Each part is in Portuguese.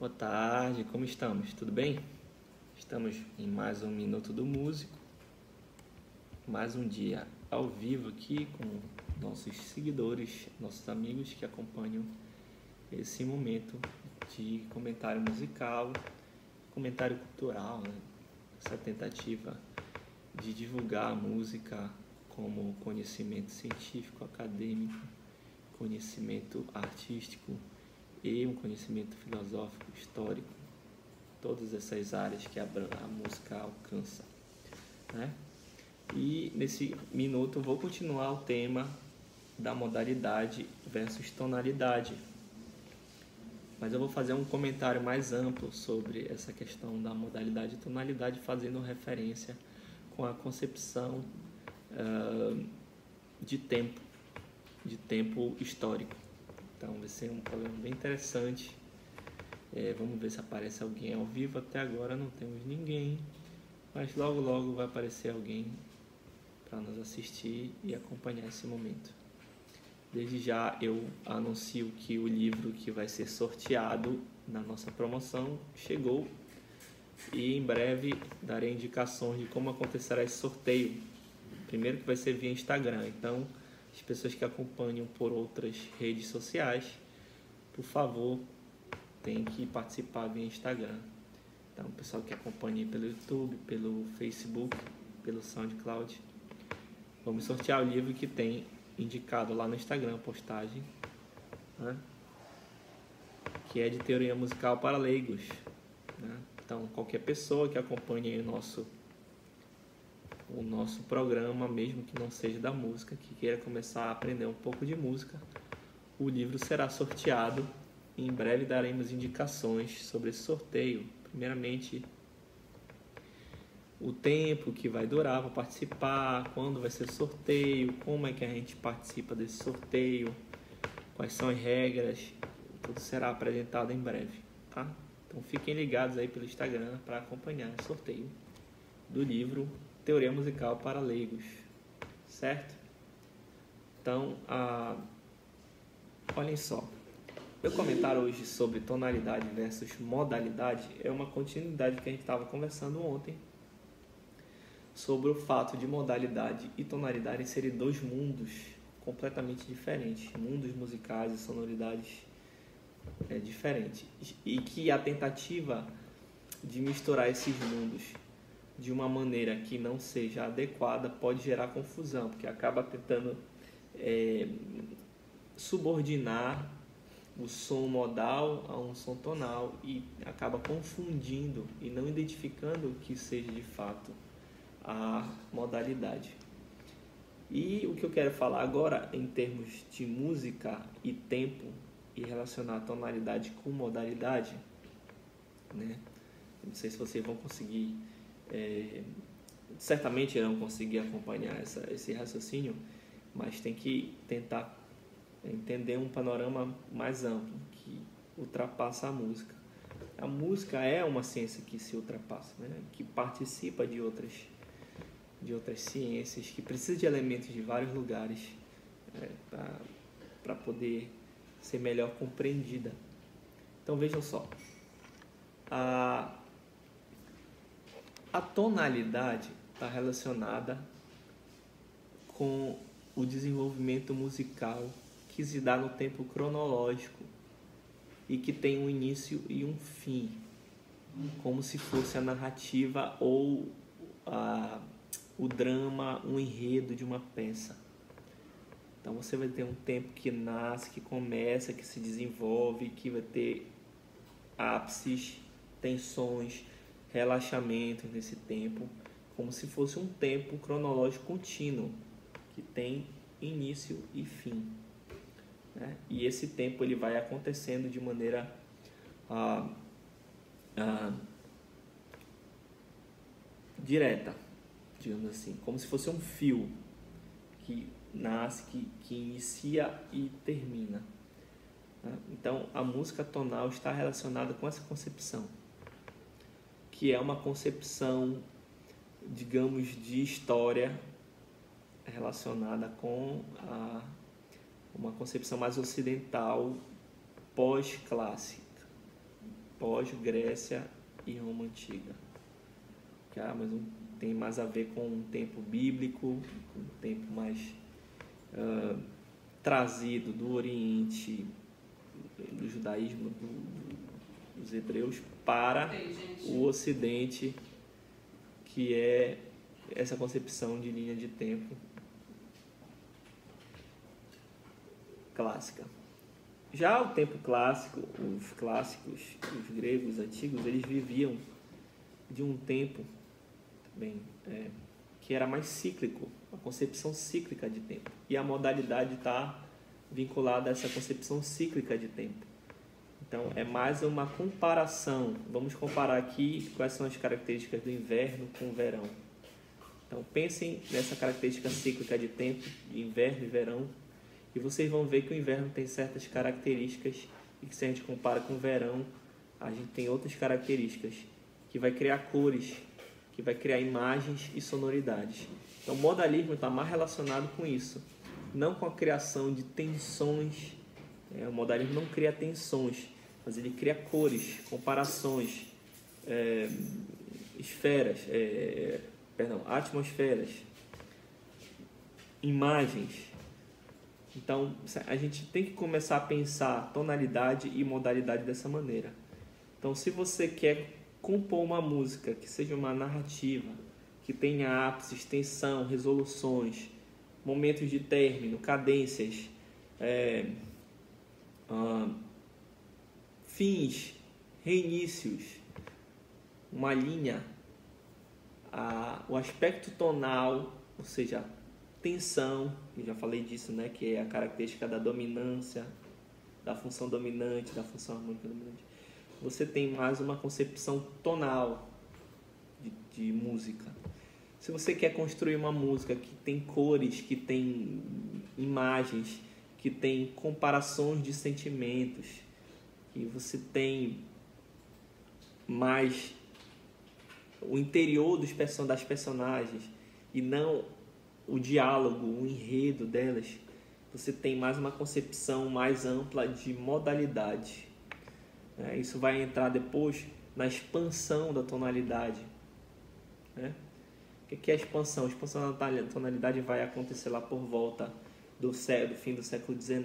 Boa tarde, como estamos? Tudo bem? Estamos em mais um Minuto do Músico, mais um dia ao vivo aqui com nossos seguidores, nossos amigos que acompanham esse momento de comentário musical, comentário cultural, né? essa tentativa de divulgar a música como conhecimento científico, acadêmico, conhecimento artístico e um conhecimento filosófico, histórico, todas essas áreas que a, a música alcança. Né? E nesse minuto eu vou continuar o tema da modalidade versus tonalidade. Mas eu vou fazer um comentário mais amplo sobre essa questão da modalidade e tonalidade, fazendo referência com a concepção uh, de tempo, de tempo histórico. Então vai ser um problema bem interessante. É, vamos ver se aparece alguém ao vivo. Até agora não temos ninguém, mas logo logo vai aparecer alguém para nos assistir e acompanhar esse momento. Desde já eu anuncio que o livro que vai ser sorteado na nossa promoção chegou e em breve darei indicações de como acontecerá esse sorteio. Primeiro que vai ser via Instagram, então as pessoas que acompanham por outras redes sociais, por favor, tem que participar via Instagram. Então, o pessoal que acompanha pelo YouTube, pelo Facebook, pelo SoundCloud, vamos sortear o livro que tem indicado lá no Instagram, postagem, né? que é de teoria musical para leigos. Né? Então, qualquer pessoa que acompanhe o nosso o nosso programa, mesmo que não seja da música, que queira começar a aprender um pouco de música, o livro será sorteado em breve daremos indicações sobre esse sorteio. Primeiramente, o tempo que vai durar para participar, quando vai ser o sorteio, como é que a gente participa desse sorteio, quais são as regras, tudo será apresentado em breve, tá? Então fiquem ligados aí pelo Instagram para acompanhar o sorteio do livro teoria musical para leigos, certo? Então, ah, olhem só. Meu comentário hoje sobre tonalidade versus modalidade é uma continuidade que a gente estava conversando ontem sobre o fato de modalidade e tonalidade serem dois mundos completamente diferentes, mundos musicais e sonoridades é, diferentes, e que a tentativa de misturar esses mundos de uma maneira que não seja adequada pode gerar confusão, porque acaba tentando é, subordinar o som modal a um som tonal e acaba confundindo e não identificando o que seja de fato a modalidade. E o que eu quero falar agora em termos de música e tempo e relacionar tonalidade com modalidade, né? Não sei se vocês vão conseguir é, certamente irão conseguir acompanhar essa, esse raciocínio, mas tem que tentar entender um panorama mais amplo que ultrapassa a música. A música é uma ciência que se ultrapassa, né? que participa de outras, de outras ciências, que precisa de elementos de vários lugares é, para poder ser melhor compreendida. Então vejam só, a, a tonalidade está relacionada com o desenvolvimento musical que se dá no tempo cronológico e que tem um início e um fim, como se fosse a narrativa ou a, o drama, um enredo de uma peça. Então você vai ter um tempo que nasce, que começa, que se desenvolve, que vai ter ápices, tensões, relaxamento nesse tempo, como se fosse um tempo cronológico contínuo, que tem início e fim. Né? E esse tempo ele vai acontecendo de maneira ah, ah, direta, digamos assim, como se fosse um fio que nasce, que, que inicia e termina. Né? Então a música tonal está relacionada com essa concepção que é uma concepção, digamos, de história relacionada com a, uma concepção mais ocidental pós-clássica. pós-Grécia e Roma Antiga. Ah, mas um, tem mais a ver com um tempo bíblico, um tempo mais uh, trazido do Oriente, do judaísmo, do, dos hebreus, para o Ocidente, que é essa concepção de linha de tempo clássica. Já o tempo clássico, os clássicos, os gregos antigos, eles viviam de um tempo bem, é, que era mais cíclico, a concepção cíclica de tempo. E a modalidade está vinculada a essa concepção cíclica de tempo. Então, é mais uma comparação. Vamos comparar aqui quais são as características do inverno com o verão. Então, pensem nessa característica cíclica de tempo, de inverno e verão, e vocês vão ver que o inverno tem certas características e que se a gente compara com o verão, a gente tem outras características que vai criar cores, que vai criar imagens e sonoridades. Então, o modalismo está mais relacionado com isso, não com a criação de tensões. É, o modalismo não cria tensões, mas ele cria cores, comparações, é, esferas, é, perdão, atmosferas, imagens então, a gente tem que começar a pensar tonalidade e modalidade dessa maneira. Então, se você quer compor uma música que seja uma narrativa, que tenha ápices, tensão, resoluções, momentos de término, cadências, é, fins, reinícios, uma linha, a, o aspecto tonal, ou seja, tensão, eu já falei disso, né, que é a característica da dominância, da função dominante, da função harmônica dominante. Você tem mais uma concepção tonal de, de música. Se você quer construir uma música que tem cores, que tem imagens, que tem comparações de sentimentos, que você tem mais o interior dos das personagens e não o diálogo, o enredo delas, você tem mais uma concepção mais ampla de modalidade. É, isso vai entrar depois na expansão da tonalidade. Né? O que é a expansão? A expansão da tonalidade vai acontecer lá por volta do, do fim do século XIX.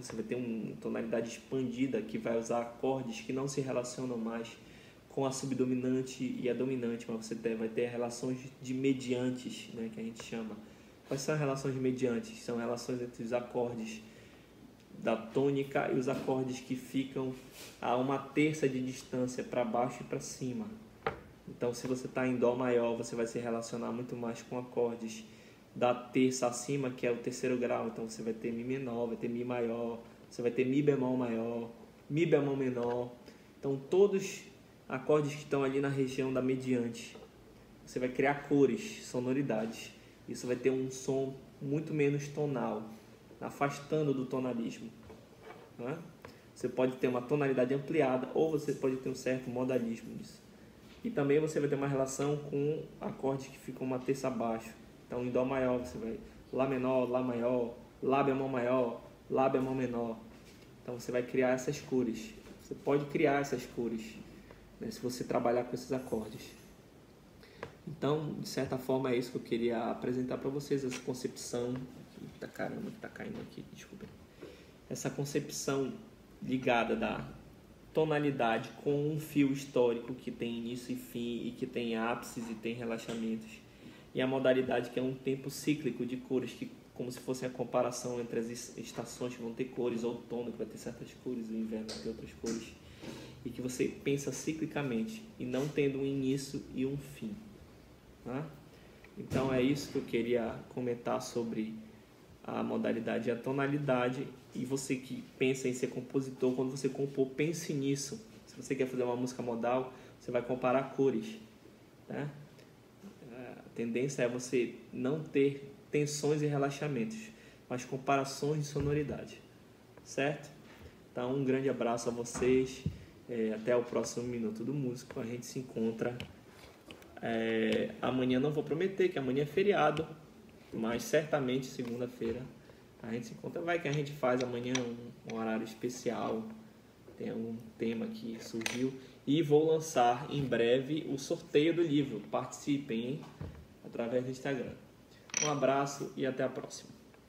Você vai ter uma tonalidade expandida que vai usar acordes que não se relacionam mais com a subdominante e a dominante, mas você vai ter relações de mediantes, né, que a gente chama Quais são as relações mediantes? São relações entre os acordes da tônica e os acordes que ficam a uma terça de distância para baixo e para cima. Então, se você está em Dó maior, você vai se relacionar muito mais com acordes da terça acima, que é o terceiro grau. Então, você vai ter Mi menor, vai ter Mi maior, você vai ter Mi bemol maior, Mi bemol menor. Então, todos acordes que estão ali na região da mediante. Você vai criar cores, sonoridades isso vai ter um som muito menos tonal, afastando do tonalismo. Né? Você pode ter uma tonalidade ampliada ou você pode ter um certo modalismo nisso. E também você vai ter uma relação com acordes que ficam uma terça abaixo. Então, em Dó maior, você vai Lá menor, Lá maior, Lá bemol maior, Lá bemol menor. Então, você vai criar essas cores. Você pode criar essas cores né, se você trabalhar com esses acordes. Então, de certa forma, é isso que eu queria apresentar para vocês, essa concepção. Tá caramba que tá caindo aqui, desculpa. Essa concepção ligada da tonalidade com um fio histórico que tem início e fim e que tem ápices e tem relaxamentos. E a modalidade que é um tempo cíclico de cores, que como se fosse a comparação entre as estações que vão ter cores, outono que vai ter certas cores, o inverno vai ter outras cores. E que você pensa ciclicamente e não tendo um início e um fim. Né? Então é isso que eu queria comentar sobre a modalidade e a tonalidade. E você que pensa em ser compositor, quando você compor, pense nisso. Se você quer fazer uma música modal, você vai comparar cores. Né? Tendência é você não ter tensões e relaxamentos, mas comparações de sonoridade. Certo? Então, um grande abraço a vocês. É, até o próximo Minuto do Músico. A gente se encontra é, amanhã não vou prometer, que amanhã é feriado, mas certamente segunda-feira a gente se encontra. Vai que a gente faz amanhã um, um horário especial tem algum tema que surgiu. E vou lançar em breve o sorteio do livro. Participem, hein? Através do Instagram. Um abraço e até a próxima.